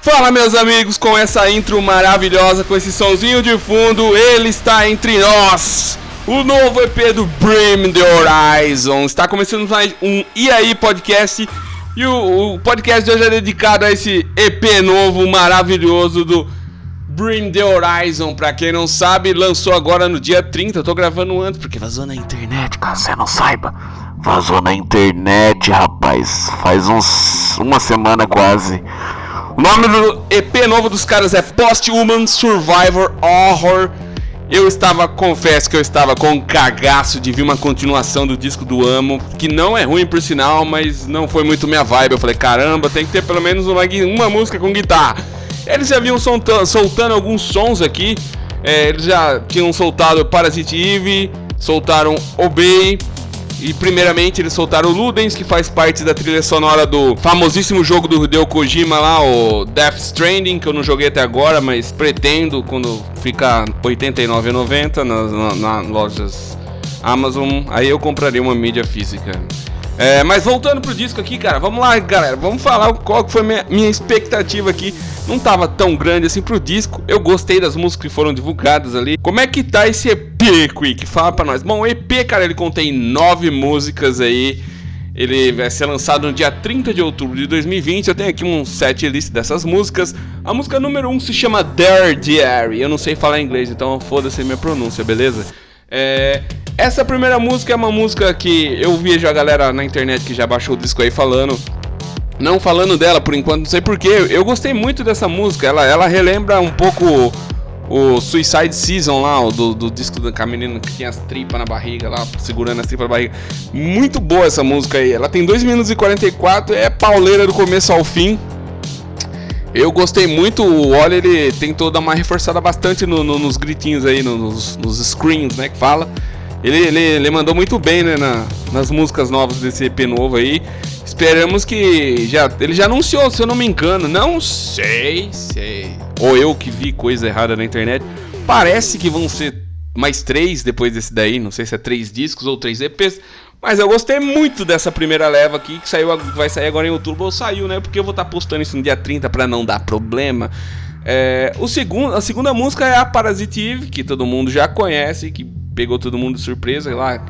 Fala meus amigos, com essa intro maravilhosa, com esse somzinho de fundo, ele está entre nós. O novo EP do Brim the Horizon está começando um E aí podcast. E o, o, podcast de hoje é dedicado a esse EP novo maravilhoso do Brim the Horizon. Pra quem não sabe, lançou agora no dia 30. Eu tô gravando antes porque vazou na internet, caso você não saiba. Vazou na internet, rapaz. Faz uns uma semana quase. O nome do EP novo dos caras é Post-Human Survivor Horror. Eu estava, confesso que eu estava com um cagaço de ver uma continuação do disco do Amo, que não é ruim por sinal, mas não foi muito minha vibe. Eu falei, caramba, tem que ter pelo menos uma, uma música com guitarra. Eles já vinham soltando, alguns sons aqui. É, eles já tinham soltado Parasite Eve, soltaram Obey, e primeiramente eles soltaram Ludens, que faz parte da trilha sonora do famosíssimo jogo do Hideo Kojima lá, o Death Stranding, que eu não joguei até agora, mas pretendo quando ficar R$ 89,90 nas, nas, nas lojas Amazon, aí eu compraria uma mídia física. É, mas voltando pro disco aqui, cara, vamos lá, galera, vamos falar qual foi minha, minha expectativa aqui. Não tava tão grande assim pro disco. Eu gostei das músicas que foram divulgadas ali. Como é que tá esse EP, Quick? Fala pra nós. Bom, o EP, cara, ele contém nove músicas aí. Ele vai ser lançado no dia 30 de outubro de 2020. Eu tenho aqui um set list dessas músicas. A música número 1 um se chama Dare Diary. Eu não sei falar inglês, então foda-se minha pronúncia, beleza? É, essa primeira música é uma música que eu vejo a galera na internet que já baixou o disco aí falando. Não falando dela por enquanto, não sei porquê. Eu gostei muito dessa música. Ela, ela relembra um pouco o Suicide Season lá, o do, do disco da menina que tinha as tripas na barriga lá, segurando as tripas na barriga. Muito boa essa música aí. Ela tem 2 minutos e 44, é pauleira do começo ao fim. Eu gostei muito, o Oli ele tentou dar uma reforçada bastante no, no, nos gritinhos aí, nos, nos screens, né, que fala. Ele, ele, ele mandou muito bem né, na, nas músicas novas desse EP novo aí. Esperamos que já. Ele já anunciou, se eu não me engano. Não sei, sei. Ou eu que vi coisa errada na internet. Parece que vão ser mais três depois desse daí. Não sei se é três discos ou três EPs. Mas eu gostei muito dessa primeira leva aqui, que saiu, vai sair agora em outubro, ou saiu, né? Porque eu vou estar tá postando isso no dia 30 para não dar problema. É, o segundo, a segunda música é a Parasitive, que todo mundo já conhece, que pegou todo mundo de surpresa lá.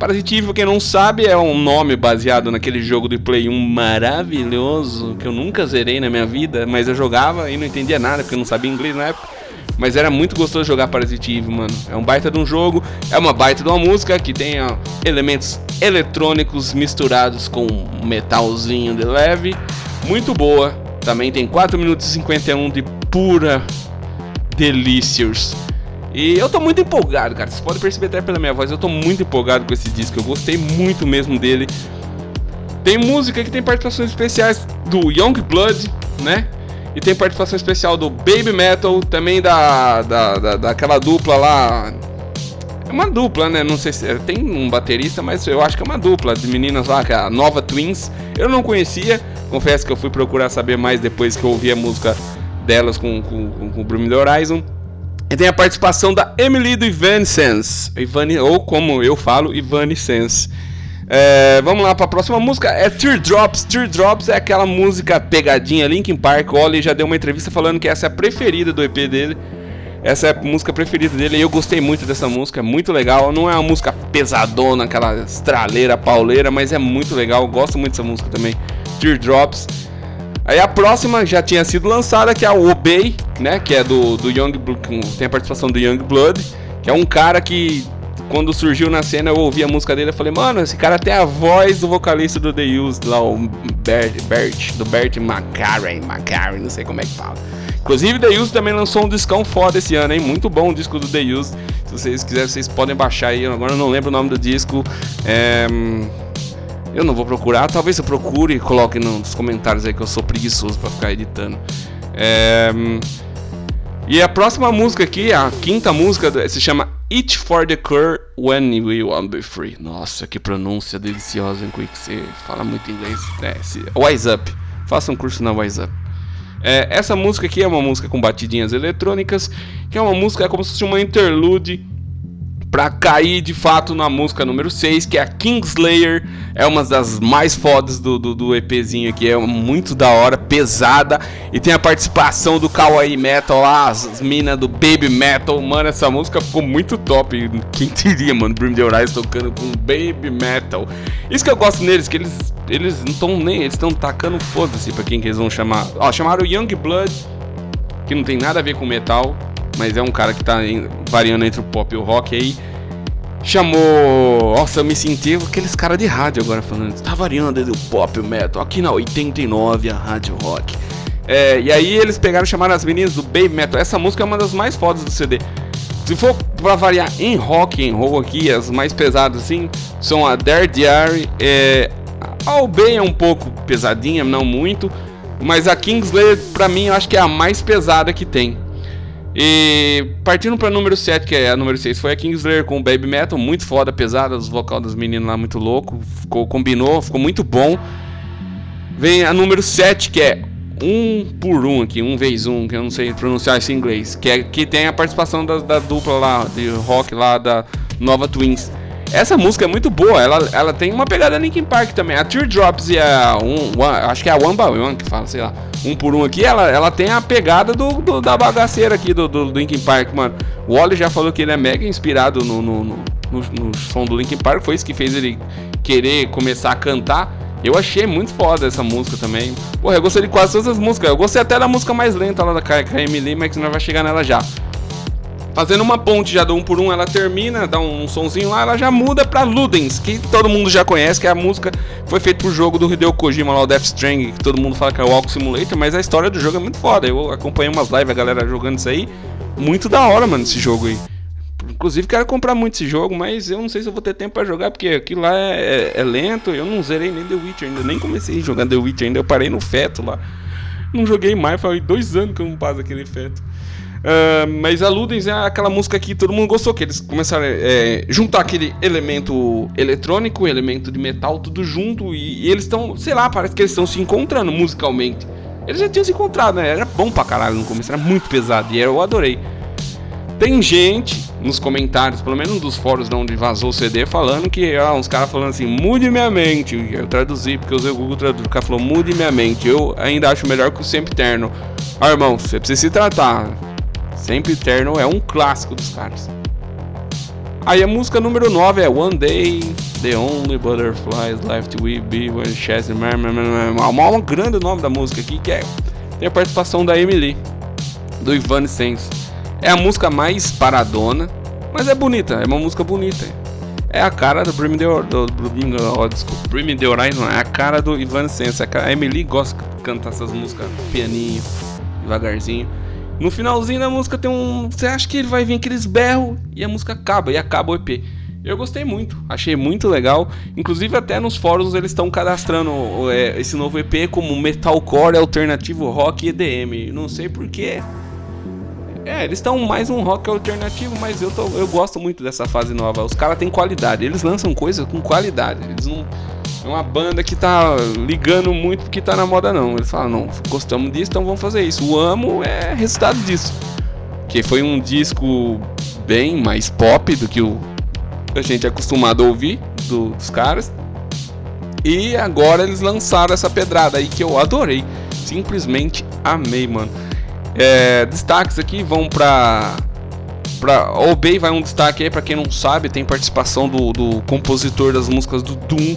Parasitive, pra quem não sabe, é um nome baseado naquele jogo de Play 1 maravilhoso que eu nunca zerei na minha vida, mas eu jogava e não entendia nada porque eu não sabia inglês na época. Mas era muito gostoso jogar Parasitive, mano. É um baita de um jogo, é uma baita de uma música que tem ó, elementos eletrônicos misturados com metalzinho de leve. Muito boa. Também tem 4 minutos e 51 de pura delícias. E eu tô muito empolgado, cara. Vocês podem perceber até pela minha voz, eu tô muito empolgado com esse disco. Eu gostei muito mesmo dele. Tem música que tem participações especiais do Young Blood, né? E tem participação especial do Baby Metal, também da, da, da, daquela dupla lá. É uma dupla, né? Não sei se. É, tem um baterista, mas eu acho que é uma dupla de meninas lá, que é a Nova Twins. Eu não conhecia, confesso que eu fui procurar saber mais depois que eu ouvi a música delas com, com, com, com o Brim Horizon. E tem a participação da Emily do Evanescence, Ivani, ou como eu falo, Evanescence. É, vamos lá para a próxima música, é Teardrops. Teardrops é aquela música pegadinha, Linkin Park. O Oli já deu uma entrevista falando que essa é a preferida do EP dele. Essa é a música preferida dele e eu gostei muito dessa música, é muito legal. Não é uma música pesadona, aquela estraleira, pauleira, mas é muito legal. Eu gosto muito dessa música também. Teardrops. Aí a próxima já tinha sido lançada, que é o Obey, né? Que é do, do Young tem a participação do Young Blood, que é um cara que quando surgiu na cena eu ouvi a música dele e falei, mano, esse cara tem a voz do vocalista do The Used, lá o Bert, Bert do Bert McCarran, McCarran, não sei como é que fala. Inclusive The Used também lançou um discão foda esse ano, hein? Muito bom o disco do The Used. Se vocês quiserem, vocês podem baixar aí. Agora eu não lembro o nome do disco. É... Eu não vou procurar, talvez eu procure e coloque nos comentários aí que eu sou preguiçoso para ficar editando. É... E a próxima música aqui, a quinta música, se chama Eat for the Cure When We Want Be Free. Nossa, que pronúncia deliciosa, hein, Quick? Você fala muito inglês. É, se... Wise Up. Faça um curso na Wise Up. É, essa música aqui é uma música com batidinhas eletrônicas, que é uma música é como se fosse uma interlude Pra cair de fato na música número 6, que é a Kingslayer. É uma das mais fodas do, do, do, EPzinho aqui. É muito da hora, pesada. E tem a participação do Kawaii Metal lá, as minas do Baby Metal. Mano, essa música ficou muito top. Quem diria, mano, Brim The Horizon tocando com Baby Metal. Isso que eu gosto neles, que eles, eles não estão nem. Eles estão tacando foda-se pra quem que eles vão chamar. Ó, chamaram Young Blood, que não tem nada a ver com metal mas é um cara que tá variando entre o pop e o rock aí. Chamou. Nossa, eu me senti aqueles caras de rádio agora falando. Tá variando entre o pop e o metal. Aqui na 89, a rádio rock. É, e aí eles pegaram e chamaram as meninas do Baby Metal. Essa música é uma das mais fodas do CD. Se for pra variar em rock and roll aqui, as mais pesadas assim, são a Dare Diary. É, a Obey é um pouco pesadinha, não muito. Mas a Kingslayer, pra mim, eu acho que é a mais pesada que tem. E partindo para número 7, que é a número 6, foi a Kingslayer com o Baby Metal, muito foda, pesada, os vocal dos meninos lá muito louco, ficou combinou, ficou muito bom. Vem a número 7, que é um por um aqui, um vez um, que eu não sei pronunciar isso em inglês, que é que tem a participação da, da dupla lá de rock lá da Nova Twins. Essa música é muito boa, ela, ela tem uma pegada Linkin Park também. A Teardrops e a um, one, acho que é a One by One que fala, sei lá, um por um aqui, ela, ela tem a pegada do, do da bagaceira aqui do, do, do, Linkin Park, mano. O Wally já falou que ele é mega inspirado no, no, no, no, som do Linkin Park, foi isso que fez ele querer começar a cantar. Eu achei muito foda essa música também. Porra, eu gostei de quase todas as músicas. Eu gostei até da música mais lenta lá da Emily, mas nós vai chegar nela já. Fazendo uma ponte já do um por um, ela termina, dá um sonzinho lá, ela já muda pra Ludens, que todo mundo já conhece, que é a música que foi feita pro jogo do Hideo Kojima lá, o Death Stranding, que todo mundo fala que é o Walk Simulator, mas a história do jogo é muito foda. Eu acompanhei umas lives, a galera jogando isso aí. Muito da hora, mano, esse jogo aí. Inclusive quero comprar muito esse jogo, mas eu não sei se eu vou ter tempo para jogar, porque aquilo lá é, é, é, lento, eu não zerei nem The Witcher ainda, nem comecei jogar The Witcher ainda, eu parei no feto lá. Não joguei mais, faz dois anos que eu não passo aquele feto. Uh, mas a Ludens é aquela música que todo mundo gostou, que eles começaram a é, juntar aquele elemento eletrônico, elemento de metal, tudo junto, e, e eles estão, sei lá, parece que eles estão se encontrando musicalmente. Eles já tinham se encontrado, né? Era bom pra caralho no começo, era muito pesado, e eu adorei. Tem gente nos comentários, pelo menos dos fóruns onde vazou o CD, falando que, ó, uns caras falando assim, mude minha mente. Eu traduzi, porque eu usei o Google Tradutor, o cara falou, mude minha mente. Eu ainda acho melhor que o Sempre Eterno. Ah, irmão, você precisa se tratar. Sempre Eternal é um clássico dos caras. Aí a música número 9 é One Day, The Only Butterflies Left We Be When Chester Um grande nome da música aqui que é tem a participação da Emily do Ivan Sense. É a música mais paradona, mas é bonita, é uma música bonita. É a cara do Brim The, do, Brim The Horizon, é a cara do Ivan Sense. A Emily gosta de cantar essas músicas pianinho, devagarzinho. No finalzinho da música tem um. Você acha que ele vai vir aqueles berros e a música acaba, e acaba o EP. Eu gostei muito, achei muito legal. Inclusive, até nos fóruns eles estão cadastrando é, esse novo EP como metalcore alternativo rock EDM. Não sei porquê. É, eles estão mais um rock alternativo, mas eu, tô, eu gosto muito dessa fase nova. Os caras têm qualidade, eles lançam coisas com qualidade. Eles não uma banda que tá ligando muito porque tá na moda, não. Eles falam, não, gostamos disso, então vamos fazer isso. O Amo é resultado disso. Que foi um disco bem mais pop do que o a gente é acostumado a ouvir do, dos caras. E agora eles lançaram essa pedrada aí que eu adorei. Simplesmente amei, mano. É, destaques aqui vão pra. Pra Obey vai um destaque aí, pra quem não sabe, tem participação do, do compositor das músicas do Doom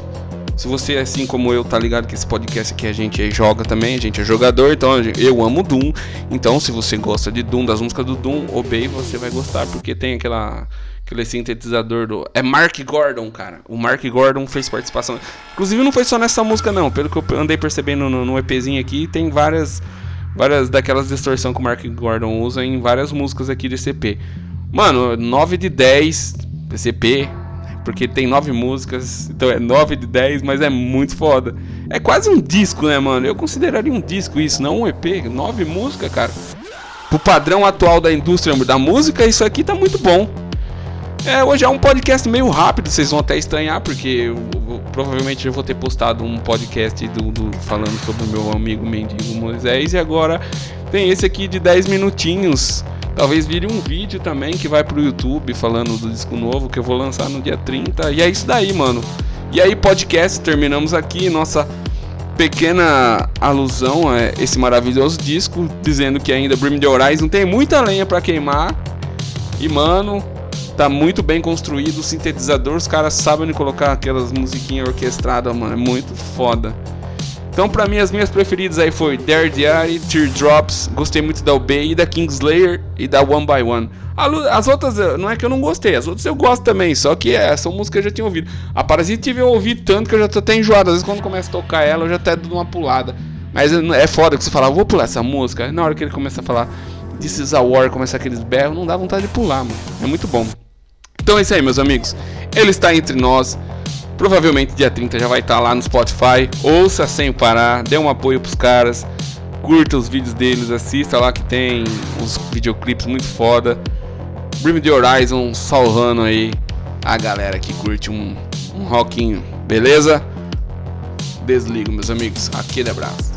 se você, assim como eu, tá ligado que esse podcast aqui a gente joga também, a gente é jogador, então eu amo Doom. Então, se você gosta de Doom, das músicas do Doom, Obey, você vai gostar, porque tem aquela aquele sintetizador do. É Mark Gordon, cara. O Mark Gordon fez participação. Inclusive, não foi só nessa música, não. Pelo que eu andei percebendo no, no EPzinho aqui, tem várias várias daquelas distorção que o Mark Gordon usa em várias músicas aqui desse EP. Mano, 9 de 10 desse EP porque tem nove músicas, então é nove de dez, mas é muito foda. É quase um disco, né, mano? Eu consideraria um disco isso, não um EP. Nove músicas, cara. Pro padrão atual da indústria da música, isso aqui tá muito bom. É, hoje é um podcast meio rápido, vocês vão até estranhar, porque eu, eu, provavelmente eu vou ter postado um podcast do, do, falando sobre o meu amigo mendigo Moisés, e agora tem esse aqui de 10 minutinhos Talvez vire um vídeo também que vai pro YouTube falando do disco novo que eu vou lançar no dia 30. E é isso daí, mano. E aí, podcast, terminamos aqui nossa pequena alusão a esse maravilhoso disco, dizendo que ainda Brim the Horizon tem muita lenha para queimar. E mano, tá muito bem construído o sintetizador, os caras sabem colocar aquelas musiquinhas orquestradas, mano, é muito foda. Então, pra mim, as minhas preferidas aí foi Dare Diary, Teardrops, gostei muito da Obey e da Kingslayer e da One by One. As outras, não é que eu não gostei, as outras eu gosto também, só que é, são músicas que eu já tinha ouvido. A Parasite eu ouvi tanto que eu já tô até enjoado. Às vezes quando começa a tocar ela, eu já até dou uma pulada. Mas é foda que você fala, vou pular essa música. Na hora que ele começa a falar This is a War, começa aqueles berros, não dá vontade de pular, mano. É muito bom. Então é isso aí, meus amigos. Ele está entre nós. Provavelmente dia 30 já vai estar lá no Spotify. Ouça sem parar, dê um apoio pros caras. Curta os vídeos deles, assista lá que tem uns videoclipes muito foda. Brim the Horizon salvando aí a galera que curte um, um rockinho, beleza? Desligo, meus amigos. Aquele abraço.